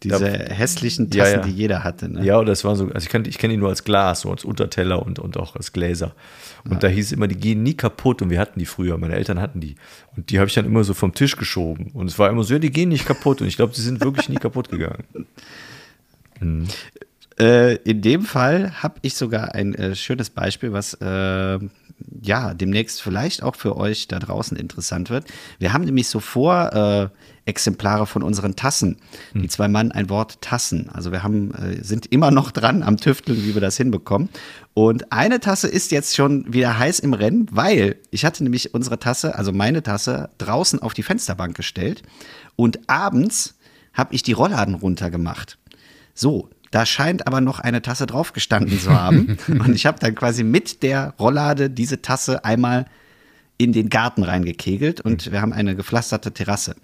Diese hässlichen Ja, Tassen, ja. die jeder hatte. Ne? Ja, oder das waren so, also ich kenne ich kenn die nur als Glas, so als Unterteller und, und auch als Gläser. Und da hieß es immer, die gehen nie kaputt und wir hatten die früher, meine Eltern hatten die. Und die habe ich dann immer so vom Tisch geschoben. Und es war immer so, ja, die gehen nicht kaputt. Und ich glaube, die sind wirklich nie kaputt gegangen. <laughs> Äh, in dem Fall habe ich sogar ein äh, schönes Beispiel, was äh, ja demnächst vielleicht auch für euch da draußen interessant wird. Wir haben nämlich so vor, äh, Exemplare von unseren Tassen. Die zwei Mann, ein Wort Tassen. Also wir haben, äh, sind immer noch dran am Tüfteln, wie wir das hinbekommen. Und eine Tasse ist jetzt schon wieder heiß im Rennen, weil ich hatte nämlich unsere Tasse, also meine Tasse, draußen auf die Fensterbank gestellt. Und abends habe ich die Rollladen runtergemacht. So, da scheint aber noch eine Tasse drauf gestanden zu haben. <laughs> Und ich habe dann quasi mit der Rolllade diese Tasse einmal in den Garten reingekegelt und wir haben eine gepflasterte Terrasse.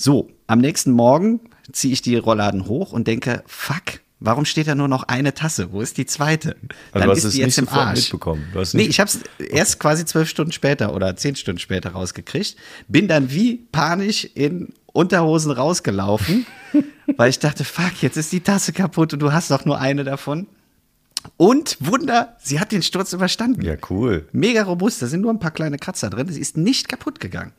So, am nächsten Morgen ziehe ich die Rollladen hoch und denke, fuck, warum steht da nur noch eine Tasse? Wo ist die zweite? Also Dann du hast ist es die jetzt im Arsch. mitbekommen. Du hast Nee, nicht- ich habe es erst quasi zwölf Stunden später oder zehn Stunden später rausgekriegt. Bin dann wie panisch in Unterhosen rausgelaufen, <laughs> weil ich dachte, fuck, jetzt ist die Tasse kaputt und du hast doch nur eine davon. Und Wunder, sie hat den Sturz überstanden. Ja, cool. Mega robust, da sind nur ein paar kleine Kratzer drin. Sie ist nicht kaputt gegangen.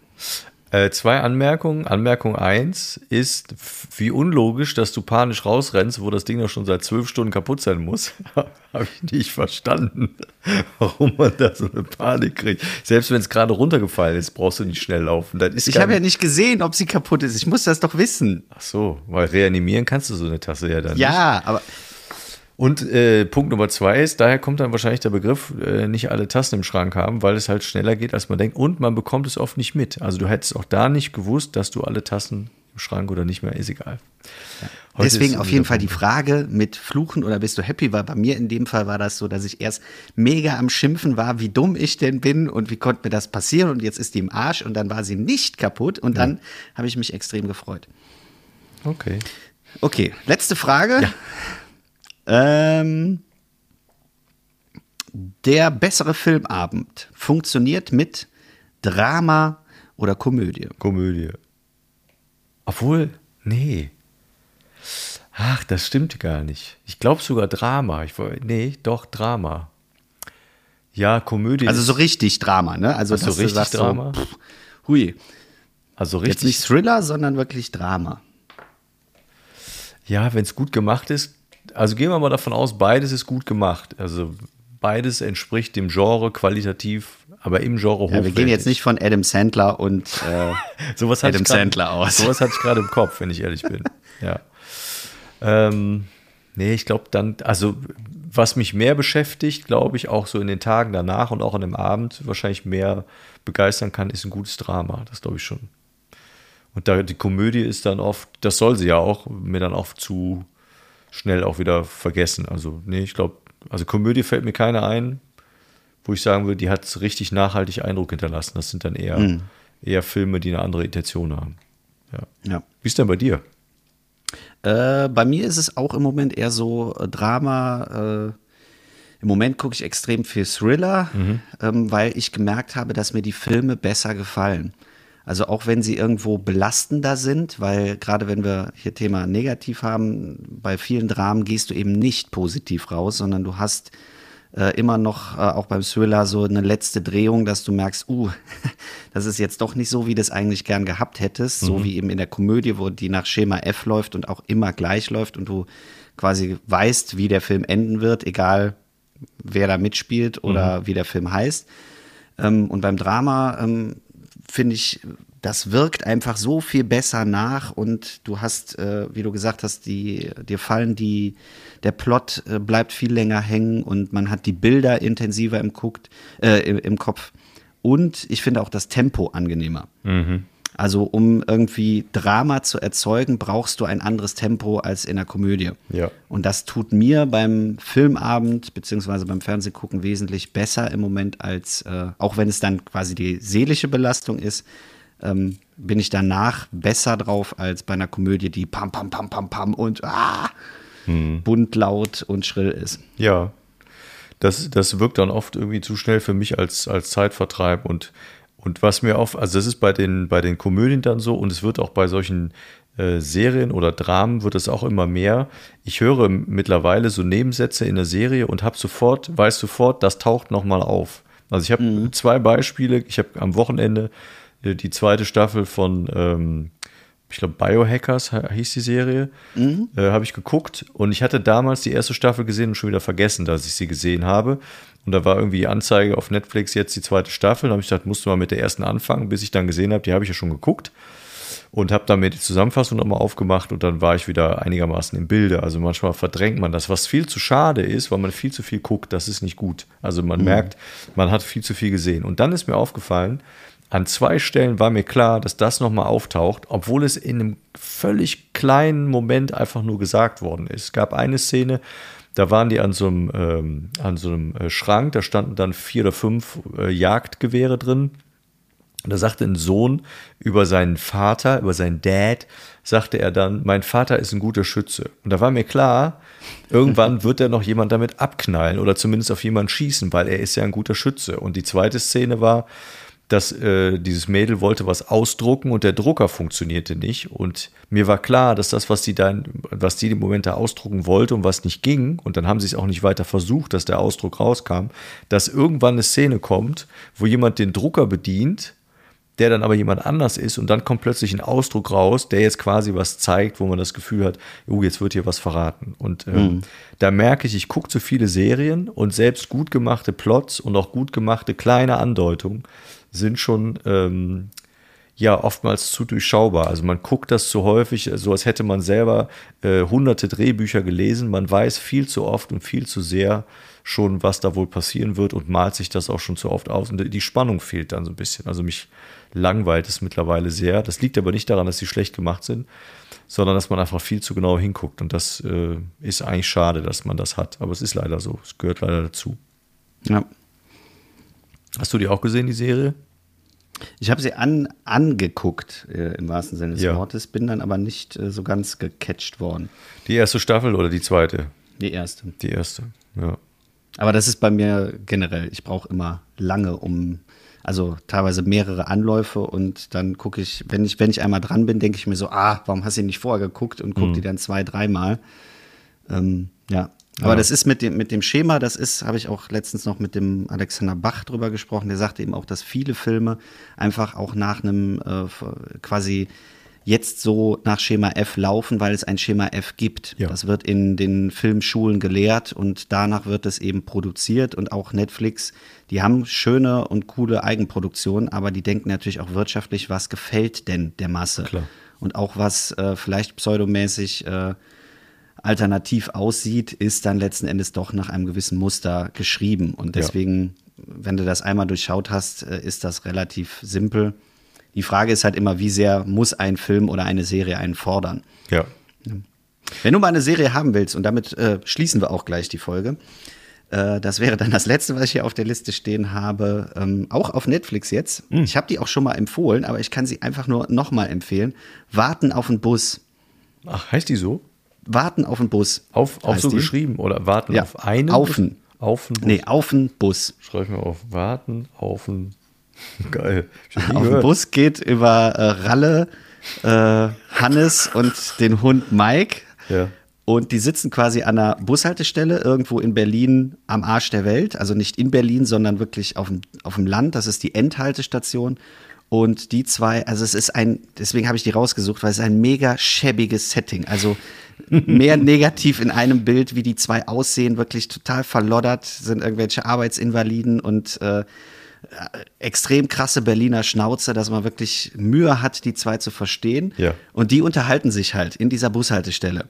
Äh, zwei Anmerkungen. Anmerkung eins ist, f- wie unlogisch, dass du panisch rausrennst, wo das Ding doch schon seit zwölf Stunden kaputt sein muss. <laughs> Habe ich nicht verstanden, <laughs> warum man da so eine Panik kriegt. Selbst wenn es gerade runtergefallen ist, brauchst du nicht schnell laufen. Das ist Ich habe ja nicht gesehen, ob sie kaputt ist. Ich muss das doch wissen. Ach so, weil reanimieren kannst du so eine Tasse ja dann nicht. Ja, aber Und äh, Punkt Nummer zwei ist, daher kommt dann wahrscheinlich der Begriff, äh, nicht alle Tassen im Schrank haben, weil es halt schneller geht, als man denkt. Und man bekommt es oft nicht mit. Also du hättest auch da nicht gewusst, dass du alle Tassen im Schrank oder nicht mehr, ist egal. Heute Deswegen ist auf jeden Fall die. Frage mit Fluchen oder bist du happy, weil bei mir in dem Fall war das so, dass ich erst mega am Schimpfen war, wie dumm ich denn bin und wie konnte mir das passieren und jetzt ist die im Arsch und dann war sie nicht kaputt und dann habe ich mich extrem gefreut. Okay. Okay, letzte Frage. Ähm, der bessere Filmabend funktioniert mit Drama oder Komödie. Komödie. Obwohl, nee. Ach, das stimmt gar nicht. Ich glaube sogar Drama. Ich, nee, doch Drama. Ja, Komödie. Also so richtig Drama, ne? Also Ach so, richtig Drama? So, pff, hui. also Jetzt richtig. nicht Thriller, sondern wirklich Drama. Ja, wenn es gut gemacht ist, also gehen wir mal davon aus, beides ist gut gemacht. Also beides entspricht dem Genre qualitativ, aber im Genre Ja, wir gehen jetzt nicht von Adam Sandler und <laughs> äh, sowas Adam grad- Sandler aus. Sowas hatte ich gerade im Kopf, wenn ich ehrlich bin. <laughs> Ja. Ähm, nee, ich glaube dann, also was mich mehr beschäftigt, glaube ich, auch so in den Tagen danach und auch an dem Abend wahrscheinlich mehr begeistern kann, ist ein gutes Drama. Das glaube ich schon. Und da die Komödie ist dann oft, das soll sie ja auch, mir dann auch zu schnell auch wieder vergessen. Also, nee, ich glaube, also Komödie fällt mir keine ein, wo ich sagen würde, die hat richtig nachhaltig Eindruck hinterlassen. Das sind dann eher, eher Filme, die eine andere Intention haben. Ja. ja. Wie ist denn bei dir? Äh, bei mir ist es auch im Moment eher so äh, Drama. Äh, Im Moment gucke ich extrem viel Thriller, ähm, weil ich gemerkt habe, dass mir die Filme besser gefallen. Also auch wenn sie irgendwo belastender sind, weil gerade wenn wir hier Thema negativ haben, bei vielen Dramen gehst du eben nicht positiv raus, sondern du hast äh, immer noch äh, auch beim Thriller so eine letzte Drehung, dass du merkst, uh, <laughs> das ist jetzt doch nicht so, wie du es eigentlich gern gehabt hättest, so wie eben in der Komödie, wo die nach Schema F läuft und auch immer gleich läuft und du quasi weißt, wie der Film enden wird, egal wer da mitspielt oder wie der Film heißt. Ähm, und beim Drama ähm, finde ich, das wirkt einfach so viel besser nach und du hast, äh, wie du gesagt hast, die, dir fallen die, der Plot äh, bleibt viel länger hängen und man hat die Bilder intensiver im, guckt, äh, im, im Kopf. Und ich finde auch das Tempo angenehmer. Also um irgendwie Drama zu erzeugen, brauchst du ein anderes Tempo als in der Komödie. Ja. Und das tut mir beim Filmabend beziehungsweise beim Fernsehgucken wesentlich besser im Moment als, äh, auch wenn es dann quasi die seelische Belastung ist, ähm, bin ich danach besser drauf als bei einer Komödie, die pam, pam, pam, pam, pam und ah, bunt, laut und schrill ist. Ja. Das, das wirkt dann oft irgendwie zu schnell für mich als, als Zeitvertreib und, und was mir oft, also das ist bei den, bei den Komödien dann so und es wird auch bei solchen äh, Serien oder Dramen wird es auch immer mehr. Ich höre mittlerweile so Nebensätze in der Serie und habe sofort, weiß sofort, das taucht nochmal auf. Also ich habe zwei Beispiele. Ich habe am Wochenende äh, die zweite Staffel von ähm, ich glaube, Biohackers hieß die Serie, äh, habe ich geguckt und ich hatte damals die erste Staffel gesehen und schon wieder vergessen, dass ich sie gesehen habe. Und da war irgendwie Anzeige auf Netflix jetzt die zweite Staffel. Da habe ich gedacht, musst du mal mit der ersten anfangen, bis ich dann gesehen habe, die habe ich ja schon geguckt. und habe dann mir die Zusammenfassung nochmal aufgemacht und dann war ich wieder einigermaßen im Bilde. Also manchmal verdrängt man das, was viel zu schade ist, weil man viel zu viel guckt, das ist nicht gut. Also man mhm. merkt, man hat viel zu viel gesehen. Und dann ist mir aufgefallen, an zwei Stellen war mir klar, dass das nochmal auftaucht, obwohl es in einem völlig kleinen Moment einfach nur gesagt worden ist. Es gab eine Szene, da waren die an so einem, ähm, an so einem äh, Schrank, da standen dann vier oder fünf äh, Jagdgewehre drin. Und da sagte ein Sohn über seinen Vater, über seinen Dad, sagte er dann, mein Vater ist ein guter Schütze. Und da war mir klar, irgendwann <laughs> wird er noch jemand damit abknallen oder zumindest auf jemanden schießen, weil er ist ja ein guter Schütze. Und die zweite Szene war, dass äh, dieses Mädel wollte was ausdrucken und der Drucker funktionierte nicht. Und mir war klar, dass das, was sie dann, was die im Moment da ausdrucken wollte und was nicht ging, und dann haben sie es auch nicht weiter versucht, dass der Ausdruck rauskam, dass irgendwann eine Szene kommt, wo jemand den Drucker bedient, der dann aber jemand anders ist und dann kommt plötzlich ein Ausdruck raus, der jetzt quasi was zeigt, wo man das Gefühl hat, oh, jetzt wird hier was verraten. Und ähm, mhm. da merke ich, ich gucke zu viele Serien und selbst gut gemachte Plots und auch gut gemachte kleine Andeutungen sind schon ähm, ja oftmals zu durchschaubar. Also man guckt das zu häufig, so als hätte man selber äh, hunderte Drehbücher gelesen. Man weiß viel zu oft und viel zu sehr schon, was da wohl passieren wird und malt sich das auch schon zu oft aus. Und die Spannung fehlt dann so ein bisschen. Also mich langweilt es mittlerweile sehr. Das liegt aber nicht daran, dass sie schlecht gemacht sind, sondern dass man einfach viel zu genau hinguckt. Und das äh, ist eigentlich schade, dass man das hat. Aber es ist leider so. Es gehört leider dazu. Ja. Hast du die auch gesehen, die Serie? Ich habe sie an, angeguckt, äh, im wahrsten Sinne des ja. Wortes, bin dann aber nicht äh, so ganz gecatcht worden. Die erste Staffel oder die zweite? Die erste. Die erste, ja. Aber das ist bei mir generell. Ich brauche immer lange, um, also teilweise mehrere Anläufe und dann gucke ich, wenn ich, wenn ich einmal dran bin, denke ich mir so, ah, warum hast du nicht vorher geguckt und guck mhm. die dann zwei, dreimal. Ähm, ja, aber ja. das ist mit dem, mit dem Schema, das ist, habe ich auch letztens noch mit dem Alexander Bach drüber gesprochen, der sagte eben auch, dass viele Filme einfach auch nach einem äh, quasi jetzt so nach Schema F laufen, weil es ein Schema F gibt. Ja. Das wird in den Filmschulen gelehrt und danach wird es eben produziert und auch Netflix, die haben schöne und coole Eigenproduktionen, aber die denken natürlich auch wirtschaftlich, was gefällt denn der Masse? Klar. Und auch was äh, vielleicht pseudomäßig äh, alternativ aussieht, ist dann letzten Endes doch nach einem gewissen Muster geschrieben. Und deswegen, ja. wenn du das einmal durchschaut hast, äh, ist das relativ simpel. Die Frage ist halt immer, wie sehr muss ein Film oder eine Serie einen fordern? Ja. Wenn du mal eine Serie haben willst, und damit äh, schließen wir auch gleich die Folge, äh, das wäre dann das letzte, was ich hier auf der Liste stehen habe, ähm, auch auf Netflix jetzt. Mhm. Ich habe die auch schon mal empfohlen, aber ich kann sie einfach nur nochmal empfehlen. Warten auf den Bus. Ach, heißt die so? Warten auf den Bus. Auf, auf so die? geschrieben oder warten ja, auf einen? Aufen. Auf den Bus. Nee, auf den Bus. Schreibe ich mir auf. Warten auf den. <laughs> Geil. Auf den Bus geht über äh, Ralle, äh, Hannes und den Hund Mike. Ja. Und die sitzen quasi an einer Bushaltestelle irgendwo in Berlin am Arsch der Welt. Also nicht in Berlin, sondern wirklich auf dem, auf dem Land. Das ist die Endhaltestation. Und die zwei, also es ist ein, deswegen habe ich die rausgesucht, weil es ein mega schäbiges Setting. Also mehr <laughs> negativ in einem Bild, wie die zwei aussehen, wirklich total verloddert, sind irgendwelche Arbeitsinvaliden und äh, extrem krasse Berliner Schnauze, dass man wirklich Mühe hat, die zwei zu verstehen. Ja. Und die unterhalten sich halt in dieser Bushaltestelle.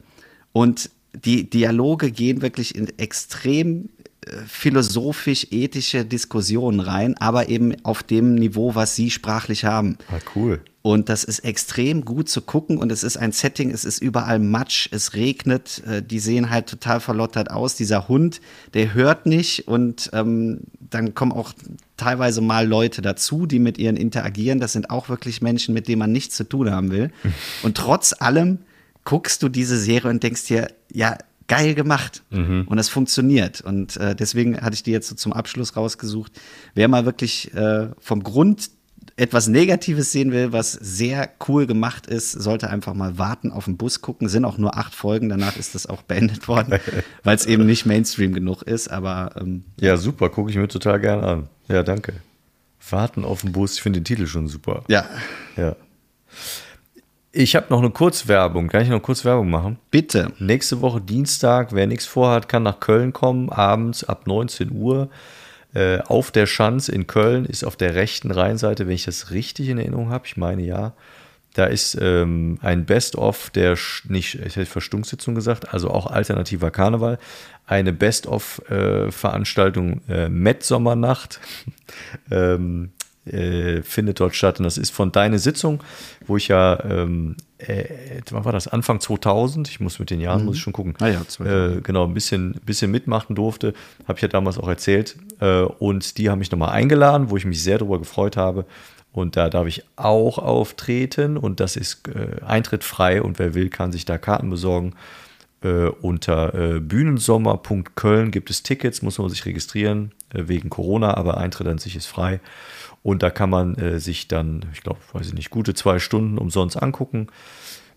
Und die Dialoge gehen wirklich in extrem äh, philosophisch-ethische Diskussionen rein, aber eben auf dem Niveau, was sie sprachlich haben. Ah, cool. Und das ist extrem gut zu gucken und es ist ein Setting, es ist überall Matsch, es regnet, äh, die sehen halt total verlottert aus. Dieser Hund, der hört nicht und ähm, dann kommen auch teilweise mal Leute dazu, die mit ihren interagieren. Das sind auch wirklich Menschen, mit denen man nichts zu tun haben will. <laughs> Und trotz allem guckst du diese Serie und denkst dir, ja, geil gemacht. Mhm. Und das funktioniert. Und äh, deswegen hatte ich die jetzt so zum Abschluss rausgesucht. Wer mal wirklich äh, vom Grund etwas Negatives sehen will, was sehr cool gemacht ist, sollte einfach mal warten auf den Bus gucken. Sind auch nur acht Folgen, danach ist das auch beendet worden, <laughs> weil es eben nicht Mainstream genug ist. Aber ähm, ja, super, gucke ich mir total gerne an. Ja, danke. Warten auf den Bus, ich finde den Titel schon super. Ja. Ja. Ich habe noch eine Kurzwerbung. Kann ich noch kurz Werbung machen? Bitte. Nächste Woche Dienstag, wer nichts vorhat, kann nach Köln kommen, abends ab 19 Uhr. Äh, auf der Schanz in Köln ist auf der rechten Rheinseite, wenn ich das richtig in Erinnerung habe, ich meine ja, Da ist ähm, ein Best-of der, nicht, ich hätte Verstunksitzung gesagt, also auch alternativer Karneval. Eine Best-of-Veranstaltung äh, Met Sommernacht <laughs> ähm, äh, findet dort statt. Und das ist von Deine Sitzung, wo ich ja, ähm, äh, wann war das? Anfang 2000, ich muss mit den Jahren, muss ich schon gucken. Ah ja, 2000. äh, genau, ein bisschen, bisschen mitmachen durfte. Habe ich ja damals auch erzählt. Äh, und die haben mich nochmal eingeladen, wo ich mich sehr darüber gefreut habe. Und da darf ich auch auftreten. Und das ist äh, Eintritt frei. Und wer will, kann sich da Karten besorgen. Äh, unter äh, bühnensommer.köln gibt es Tickets, muss man sich registrieren, äh, wegen Corona, aber Eintritt an sich ist frei. Und da kann man äh, sich dann, ich glaube, weiß ich nicht, gute zwei Stunden umsonst angucken.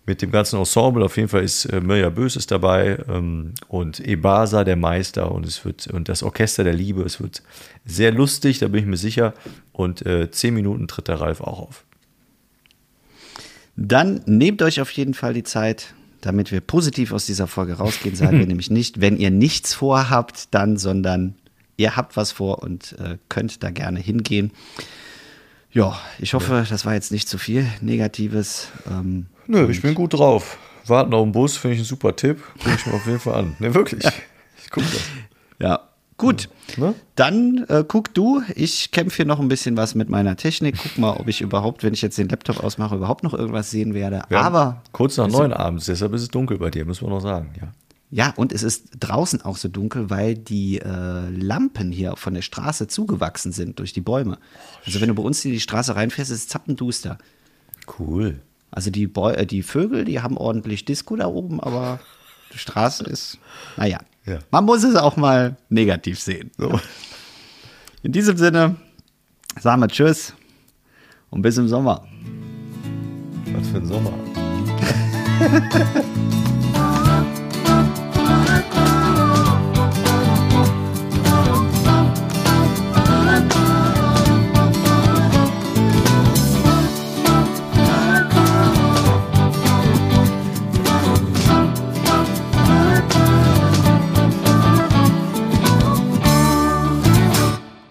Mit dem ganzen Ensemble, auf jeden Fall ist äh, Mirja Bös ist dabei ähm, und Ebasa, der Meister, und es wird, und das Orchester der Liebe, es wird sehr lustig, da bin ich mir sicher. Und äh, zehn Minuten tritt der Ralf auch auf. Dann nehmt euch auf jeden Fall die Zeit, damit wir positiv aus dieser Folge rausgehen. Sagen wir <laughs> nämlich nicht, wenn ihr nichts vorhabt, dann, sondern ihr habt was vor und äh, könnt da gerne hingehen. Ja, ich hoffe, das war jetzt nicht zu viel Negatives. Ähm, Nö, ich bin gut drauf. Warten auf den Bus, finde ich ein super Tipp. Gucke ich mir auf jeden Fall an. Ne, wirklich. Ich gucke das. ja, gut. Ne? Dann äh, guck du, ich kämpfe hier noch ein bisschen was mit meiner Technik. Guck mal, ob ich überhaupt, wenn ich jetzt den Laptop ausmache, überhaupt noch irgendwas sehen werde. Haben Aber kurz nach neun abends, deshalb ist es dunkel bei dir, müssen wir noch sagen. Ja. Ja, und es ist draußen auch so dunkel, weil die äh, Lampen hier von der Straße zugewachsen sind durch die Bäume. Also wenn du bei uns in die Straße reinfährst, ist es zappenduster. Cool. Also die, Bäu äh, die Vögel, die haben ordentlich Disco da oben, aber die Straße ist, naja, Ja. man muss es auch mal negativ sehen. So. In diesem Sinne sagen wir Tschüss und bis im Sommer. Was für ein Sommer. <laughs>